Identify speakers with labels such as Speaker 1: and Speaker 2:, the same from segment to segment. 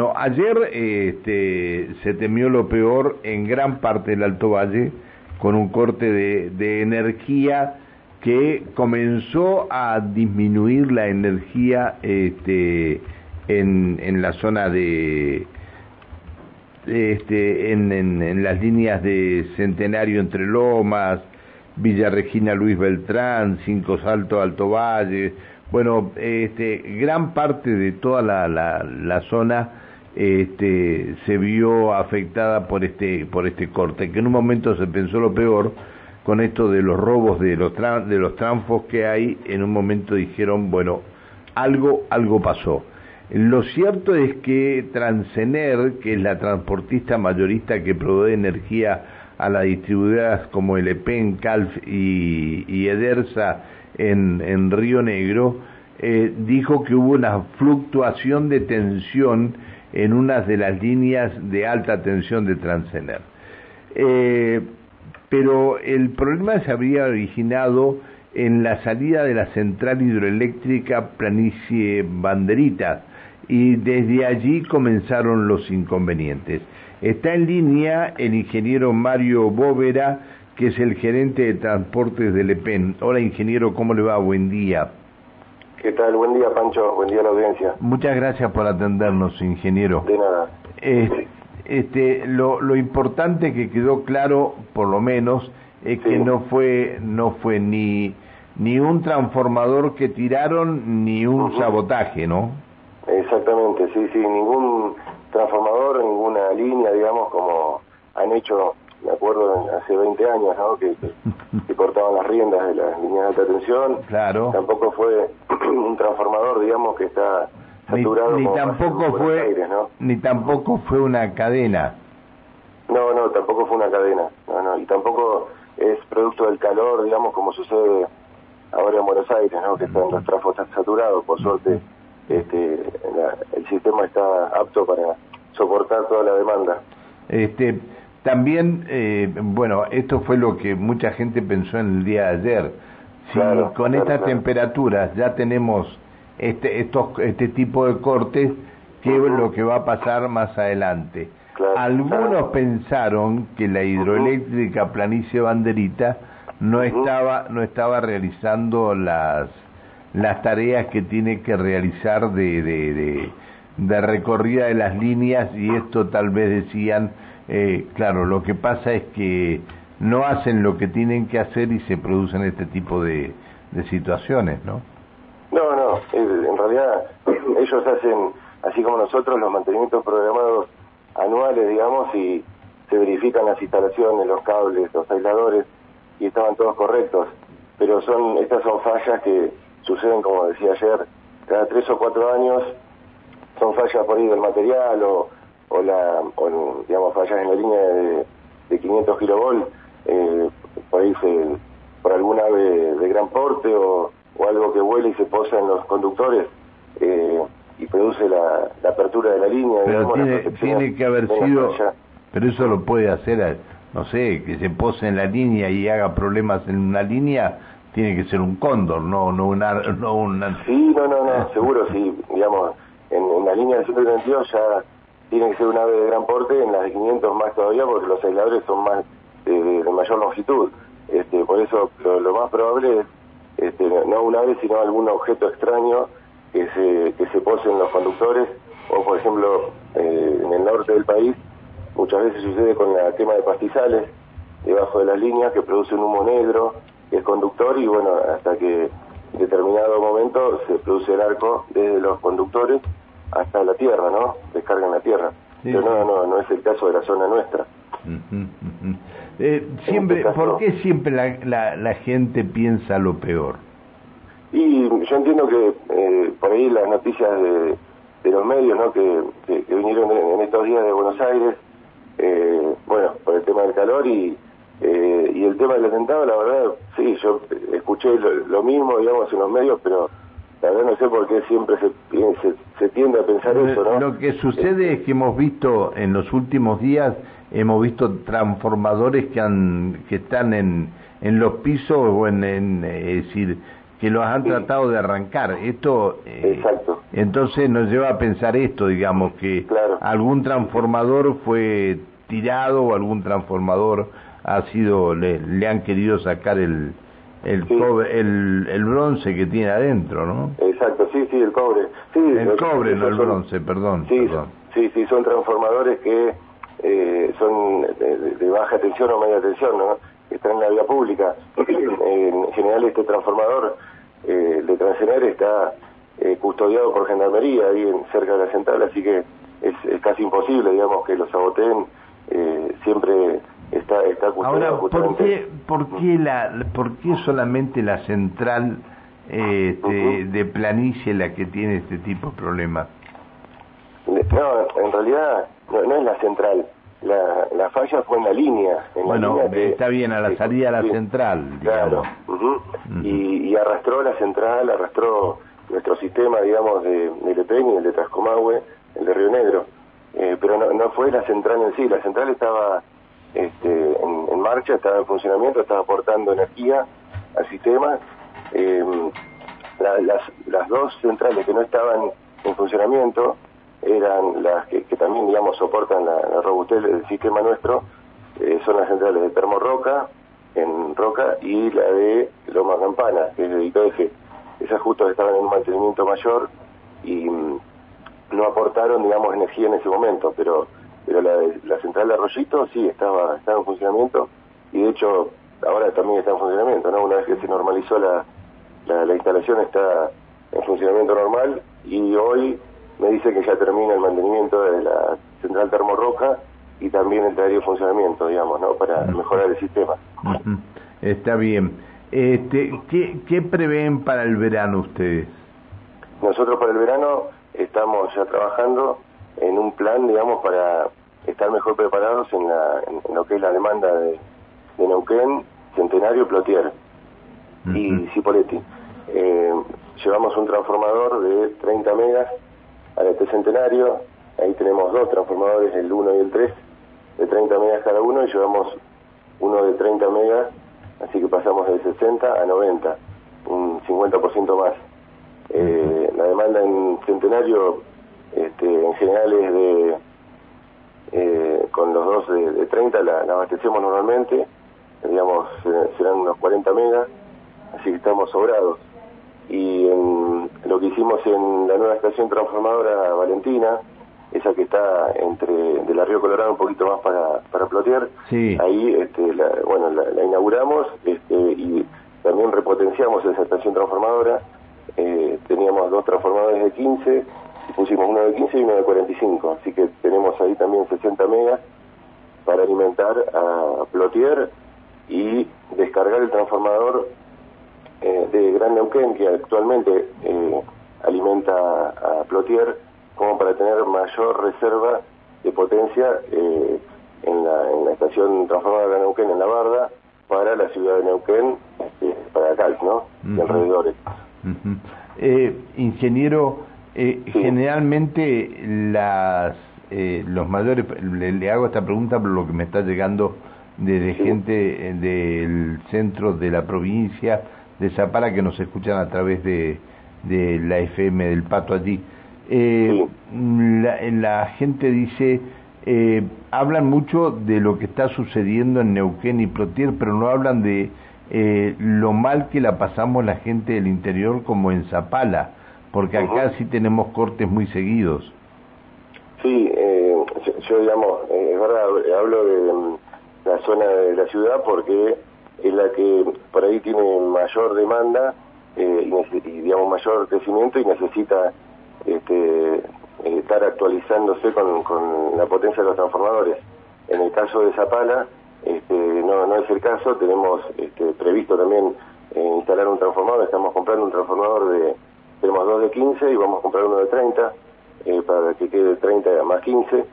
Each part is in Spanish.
Speaker 1: No, ayer este, se temió lo peor en gran parte del Alto Valle con un corte de, de energía que comenzó a disminuir la energía este, en, en la zona de, este, en, en, en, las líneas de Centenario entre Lomas, Villa Regina Luis Beltrán, Cinco Salto Alto Valle, bueno, este, gran parte de toda la, la, la zona este, se vio afectada por este, por este corte, que en un momento se pensó lo peor, con esto de los robos de los, de los tranfos que hay, en un momento dijeron, bueno, algo, algo pasó. Lo cierto es que Transener, que es la transportista mayorista que provee energía a las distribuidoras como el EPEN, CALF y, y Edersa en, en, Río Negro, eh, dijo que hubo una fluctuación de tensión en unas de las líneas de alta tensión de Transener. Eh, pero el problema se había originado en la salida de la central hidroeléctrica Planicie Banderita y desde allí comenzaron los inconvenientes. Está en línea el ingeniero Mario Bóvera, que es el gerente de transportes del EPEN. Hola ingeniero, ¿cómo le va? Buen día.
Speaker 2: ¿Qué tal? Buen día, Pancho. Buen día a la audiencia.
Speaker 1: Muchas gracias por atendernos, ingeniero.
Speaker 2: De nada.
Speaker 1: Eh, este, lo, lo importante que quedó claro, por lo menos, es
Speaker 2: Sí.
Speaker 1: que no fue, no fue ni, ni un transformador que tiraron, ni un sabotaje, ¿no?
Speaker 2: Exactamente, sí, sí. Ningún transformador, ninguna línea, digamos, como han hecho, me acuerdo, hace 20 años, ¿no? Que, que, que cortaban las riendas de las líneas de alta tensión.
Speaker 1: Claro.
Speaker 2: Tampoco fue un transformador, digamos, que está
Speaker 1: Ni,
Speaker 2: saturado
Speaker 1: ni
Speaker 2: en
Speaker 1: tampoco fue,
Speaker 2: Aires, ¿no?
Speaker 1: ni tampoco fue una cadena.
Speaker 2: No, no, tampoco fue una cadena, no, no, y tampoco es producto del calor, digamos, como sucede ahora en Buenos Aires, ¿no? Que están los trafos están saturados, por suerte, este, la- el sistema está apto para soportar toda la demanda.
Speaker 1: Este, también, eh, bueno, esto fue lo que mucha gente pensó en el día de ayer. Si
Speaker 2: Claro,
Speaker 1: con
Speaker 2: claro,
Speaker 1: estas
Speaker 2: claro.
Speaker 1: temperaturas ya tenemos este, estos, este tipo de cortes, ¿qué es lo que va a pasar más adelante? Algunos pensaron que la hidroeléctrica Planicie Banderita no estaba no estaba realizando las las tareas que tiene que realizar de, de, de, de recorrida de las líneas y esto tal vez decían, eh, claro, lo que pasa es que no hacen lo que tienen que hacer y se producen este tipo de, de situaciones, ¿no?
Speaker 2: No, no, en realidad ellos hacen, así como nosotros, los mantenimientos programados anuales, digamos, y se verifican las instalaciones, los cables, los aisladores, y estaban todos correctos. Pero son estas son fallas que suceden, como decía ayer, cada tres o cuatro años, son fallas por ahí del material o, o la, o, digamos, fallas en la línea de, de 500 kilovolt, eh, por ahí se, por algún ave de gran porte o, o algo que vuela y se posa en los conductores eh, y produce la, la apertura de la línea.
Speaker 1: Pero
Speaker 2: digamos,
Speaker 1: tiene, tiene que haber sido, pero eso lo puede hacer, eh, no sé, que se pose en la línea y haga problemas en una línea, tiene que ser un cóndor, no, no una, no una,
Speaker 2: Sí, no, no, no, seguro, sí, digamos, en, en la línea de 132 ya tiene que ser un ave de gran porte, en las de 500 más todavía, porque los aisladores son más de, mayor longitud. Este, por eso lo, lo más probable es este, no- no un ave, sino algún objeto extraño que se, que se pose en los conductores, o por ejemplo, eh, en el norte del país, muchas veces sucede con la quema de pastizales debajo de las líneas que produce un humo negro, que es conductor, y bueno, hasta que en determinado momento se produce el arco desde los conductores hasta la tierra, ¿no? Descarga en la tierra.
Speaker 1: Sí,
Speaker 2: Pero no, no, no es el caso de la zona nuestra.
Speaker 1: Eh, siempre,
Speaker 2: este
Speaker 1: ¿Por qué siempre la, la, la gente piensa lo peor?
Speaker 2: Y yo entiendo que eh, por ahí las noticias de, de los medios, ¿no? Que, que- que vinieron en, en estos días de Buenos Aires, eh, bueno, por el tema del calor y, eh, y el tema del atentado, la verdad, sí, yo escuché lo, lo mismo, digamos, en los medios, pero la verdad no sé por qué siempre se, se, se tiende a pensar eso, ¿no?
Speaker 1: Lo que sucede es que hemos visto en los últimos días, hemos visto transformadores que han que están en, en los pisos o en, en, eh, es decir, que los han tratado de arrancar. Esto,
Speaker 2: eh, Exacto.
Speaker 1: entonces nos lleva a pensar esto, digamos, que algún transformador fue tirado o algún transformador ha sido, le, han querido sacar el, el, cobre, el, el, bronce que tiene adentro, ¿no?
Speaker 2: Exacto, sí, sí, el cobre. Sí,
Speaker 1: el cobre, no el bronce, perdón.
Speaker 2: Sí,
Speaker 1: perdón.
Speaker 2: sí, sí, son transformadores que eh, son de, baja tensión o media tensión, ¿no? Están en la vía pública. en general este transformador eh, de Transener está eh, custodiado por Gendarmería ahí en, cerca de la central, así que es, casi imposible, digamos, que los saboteen. Eh, siempre está, está
Speaker 1: custodiado Ahora, ¿por qué, por, qué la, ¿por qué solamente la central este, de planicie la que tiene este tipo de problemas?
Speaker 2: No, en realidad no, es la central. La, la falla fue en la línea. En
Speaker 1: bueno,
Speaker 2: la línea
Speaker 1: está bien, a la salida a la central.
Speaker 2: Claro. y, arrastró la central, arrastró nuestro sistema, digamos, de, de Lepeña, el de Trascomahue, el de Río Negro. Eh, pero no, no fue la central en sí. La central estaba este, en, marcha, estaba en funcionamiento, estaba aportando energía al sistema. Eh, las, las dos centrales que no estaban en funcionamiento eran las que, también, digamos, soportan la, robustez del sistema nuestro, eh, son las centrales de Termorroca, en Roca, y la de Loma Campana, que es de IPF. Esas justo estaban en un mantenimiento mayor y mm, no aportaron, digamos, energía en ese momento, pero pero la, la central de Arroyito sí estaba, estaba en funcionamiento y de hecho ahora también está en funcionamiento, ¿no? Una vez que se normalizó la, la, la instalación está en funcionamiento normal y hoy me dice que ya termina el mantenimiento de la central termorroca y también entraría en funcionamiento, digamos, ¿no? Para mejorar el sistema.
Speaker 1: Está bien. Este, ¿qué, ¿Qué prevén para el verano ustedes?
Speaker 2: Nosotros para el verano estamos ya trabajando en un plan, digamos, para estar mejor preparados en, la, en, lo que es la demanda de, de Neuquén, Centenario, Plotier y Cipoletti. Eh, llevamos un transformador de 30 megas a este centenario. Ahí tenemos dos transformadores, el 1 y el 3, de 30 megas cada uno, y llevamos uno de 30 megas, así que pasamos de 60 a 90, un 50% más. Eh, la demanda en centenario este, en general es de, eh, con los dos de, 30 la, abastecemos normalmente, digamos, serán unos 40 megas, así que estamos sobrados. Y en lo que hicimos en la nueva estación transformadora Valentina, esa que está entre de la Río Colorado un poquito más para, para Plotier, ahí este, la, bueno, la, inauguramos este, y también repotenciamos esa estación transformadora, eh, teníamos dos transformadores de 15, pusimos uno de 15 y uno de 45, así que tenemos ahí también 60 megas para alimentar a Plotier y descargar el transformador eh, de Gran Neuquén, que actualmente eh, alimenta a Plotier, como para tener mayor reserva de potencia eh, en, la, en, la, estación transformada de Gran Neuquén, en la Barda, para la ciudad de Neuquén, este, para acá, ¿no? De alrededores.
Speaker 1: ingeniero, generalmente las los mayores, le, hago esta pregunta por lo que me está llegando desde gente del centro de la provincia, de Zapara que nos escuchan a través de, de la FM del Pato allí. Eh, la, la, gente dice, eh, hablan mucho de lo que está sucediendo en Neuquén y Plotier, pero no hablan de eh, lo mal que la pasamos la gente del interior como en Zapala, porque acá sí tenemos cortes muy seguidos.
Speaker 2: Sí, yo, digamos, es verdad, hablo de mm, la zona de la ciudad porque es la que por ahí tiene mayor demanda eh, y, digamos mayor crecimiento y necesita este, eh, estar actualizándose con, con, la potencia de los transformadores. En el caso de Zapala, este, no, no es el caso, tenemos este, previsto también eh, instalar un transformador, estamos comprando un transformador de, tenemos dos de 15 y vamos a comprar uno de 30 para que quede 30 más 15,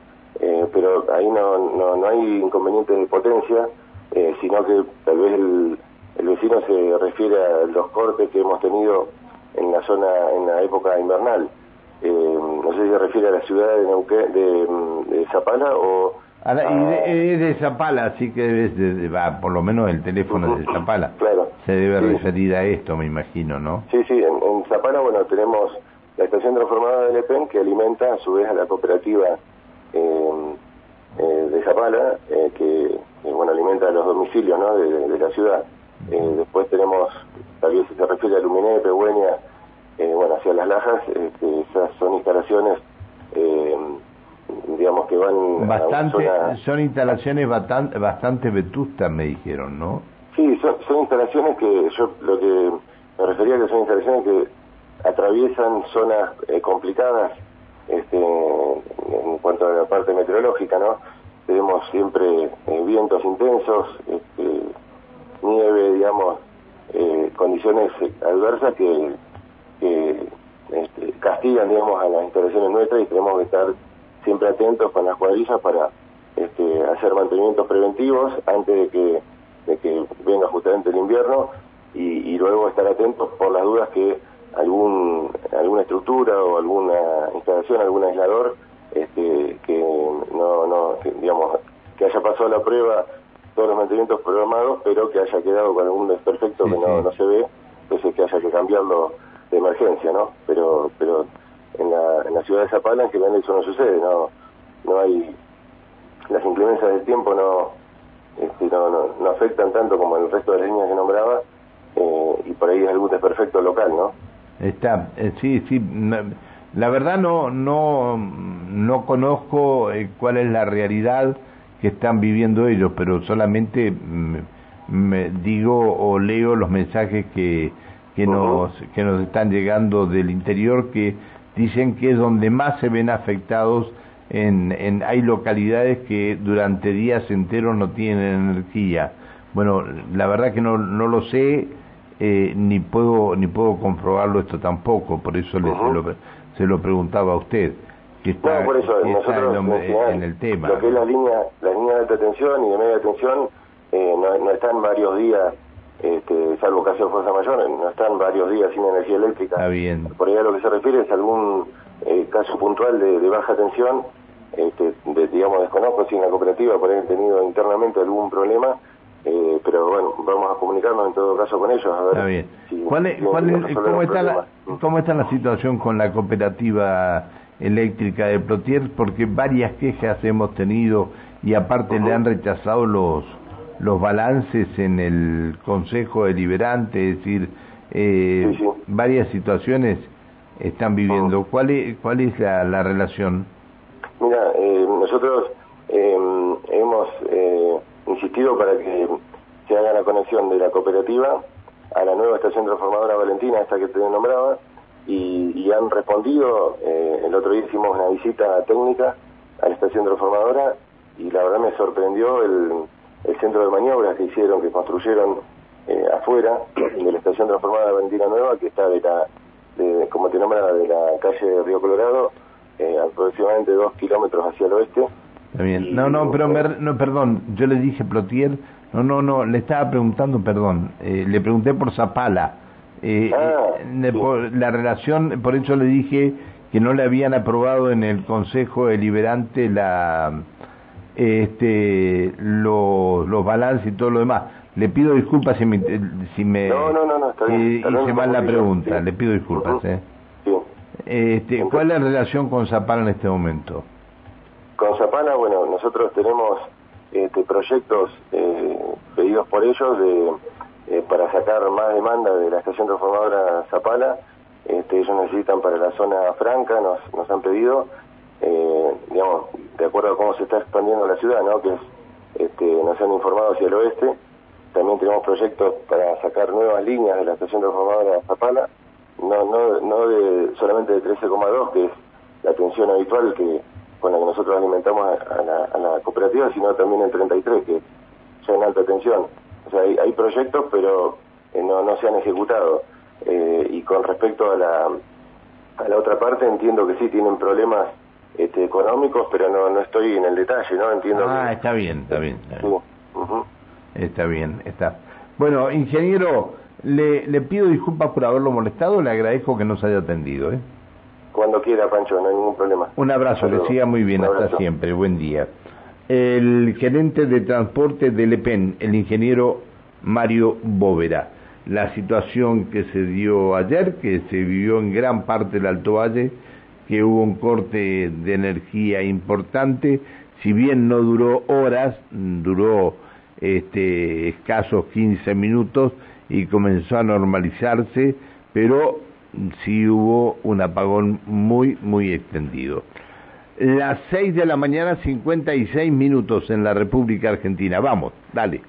Speaker 2: pero ahí no, no, no hay inconvenientes de potencia, eh, sino que tal vez el, vecino se refiere a los cortes que hemos tenido en la zona, en la época invernal. Eh, no sé si se refiere a la ciudad de Neuquén, de, Zapala o
Speaker 1: y es de Zapala, así que debe, va, por lo menos el teléfono es de Zapala.
Speaker 2: Claro.
Speaker 1: Se debe referir a esto, me imagino, ¿no?
Speaker 2: Sí, sí, en, Zapala, bueno, tenemos la estación transformadora de Lepen que alimenta a su vez a la cooperativa eh, eh, de Zapala, eh, que, bueno, alimenta a los domicilios, ¿no?, de, la ciudad. después tenemos, tal vez se refiere a Luminé, Pehuenia, bueno, hacia las Lajas, que esas son instalaciones digamos que van
Speaker 1: bastante son instalaciones bastante bastante vetustas me dijeron no
Speaker 2: sí son, son instalaciones que yo lo que me refería que son instalaciones que atraviesan zonas eh, complicadas este, en cuanto a la parte meteorológica no tenemos siempre eh, vientos intensos este, nieve digamos eh, condiciones adversas que, este, castigan digamos a las instalaciones nuestras y tenemos que estar siempre atentos con las cuadrillas para este, hacer mantenimientos preventivos antes de que venga justamente el invierno y, luego estar atentos por las dudas que algún alguna estructura o alguna instalación, algún aislador este, que no, no digamos que haya pasado la prueba todos los mantenimientos programados pero que haya quedado con algún desperfecto que no, no se ve entonces que haya que cambiarlo de emergencia no pero pero en la, en la ciudad de Zapala en general eso no sucede, no, no hay, las inclemencias del tiempo no, este, no, no, afectan tanto como el resto de las líneas que nombraba eh, y por ahí es algún desperfecto local, ¿no?
Speaker 1: Está, eh, sí, sí, la verdad no, no, no conozco eh, cuál es la realidad que están viviendo ellos, pero solamente mm, me digo o leo los mensajes que, que, nos, que nos están llegando del interior que dicen que es donde más se ven afectados. En, en, hay localidades que durante días enteros no tienen energía. Bueno, la verdad que no, no lo sé, eh, ni puedo ni puedo comprobarlo esto tampoco, por eso le, se, lo, se, lo, preguntaba a usted.
Speaker 2: Que está, por eso, nosotros,
Speaker 1: en, el tema.
Speaker 2: Lo que es la línea, la línea de alta tensión y de media tensión eh, no, no están varios días este, salvo caso de fuerza mayor, no están varios días sin energía eléctrica.
Speaker 1: Está bien.
Speaker 2: Por ahí a lo que se refiere es algún eh, caso puntual de, baja tensión, este, digamos, desconozco si en la cooperativa por haber tenido internamente algún problema, eh, pero bueno, vamos a comunicarnos en todo caso con ellos. A ver
Speaker 1: está bien. ¿Cuál cómo, está la, ¿Cómo está la situación con la cooperativa eléctrica de Plotier? Porque varias quejas hemos tenido y aparte le han rechazado los los balances en el Consejo Deliberante, es decir, eh, varias situaciones están viviendo. ¿Cuál es, cuál es la, la relación?
Speaker 2: Mira, eh, nosotros em, hemos eh, insistido para que se haga la conexión de la cooperativa a la nueva estación transformadora Valentina, esta que te nombraba, y, han respondido. el otro día hicimos una visita técnica a la estación transformadora y la verdad me sorprendió el el centro de maniobras que hicieron, que construyeron eh, afuera de la estación transformada de Valentina Nueva, que está de la, de, como te nombra, de la calle de Río Colorado, eh, aproximadamente dos kilómetros hacia el oeste.
Speaker 1: Está bien. no, no, pero no, perdón, yo le dije Plotier, no, no, no, le estaba preguntando, perdón, eh, le pregunté por Zapala. Ah, la relación, por eso le dije que no le habían aprobado en el Consejo Deliberante la este, los, los balances y todo lo demás. Le pido disculpas si me, si me
Speaker 2: no, no, no, está bien,
Speaker 1: hice mal la pregunta, le pido disculpas. ¿eh? Este, ¿Cuál es la relación con Zapala en este momento?
Speaker 2: Con Zapala, bueno, nosotros tenemos este, proyectos eh, pedidos por ellos de, eh, para sacar más demanda de la estación transformadora Zapala. Este, ellos necesitan para la zona franca, nos, nos han pedido eh, digamos, de acuerdo a cómo se está expandiendo la ciudad, ¿no? Que este, nos han informado hacia el oeste. También tenemos proyectos para sacar nuevas líneas de la estación transformadora Zapala, no, no, no de, solamente de 13,2, que es la tensión habitual que con la que nosotros alimentamos a, la, cooperativa, sino también el 33, que ya en alta tensión. O sea, hay, proyectos, pero eh, no, no se han ejecutado. Eh, y con respecto a la, a la otra parte, entiendo que sí tienen problemas este, económicos, pero no, no estoy en el detalle, ¿no? Entiendo
Speaker 1: ah, está bien, está bien. Está bien, está. Bueno, ingeniero, le, le pido disculpas por haberlo molestado, le agradezco que nos haya atendido, ¿eh?
Speaker 2: Cuando quiera, Pancho, no hay ningún problema.
Speaker 1: Un abrazo, le siga muy bien, hasta siempre, buen día. el gerente de transporte del EPEN, el ingeniero Mario Bóvera. La situación que se dio ayer, que se vivió en gran parte del Alto Valle, que hubo un corte de energía importante, si bien no duró horas, duró este, escasos 15 minutos y comenzó a normalizarse, pero sí hubo un apagón muy, muy extendido. Las 6 de la mañana, 56 minutos en la República Argentina. Vamos, dale.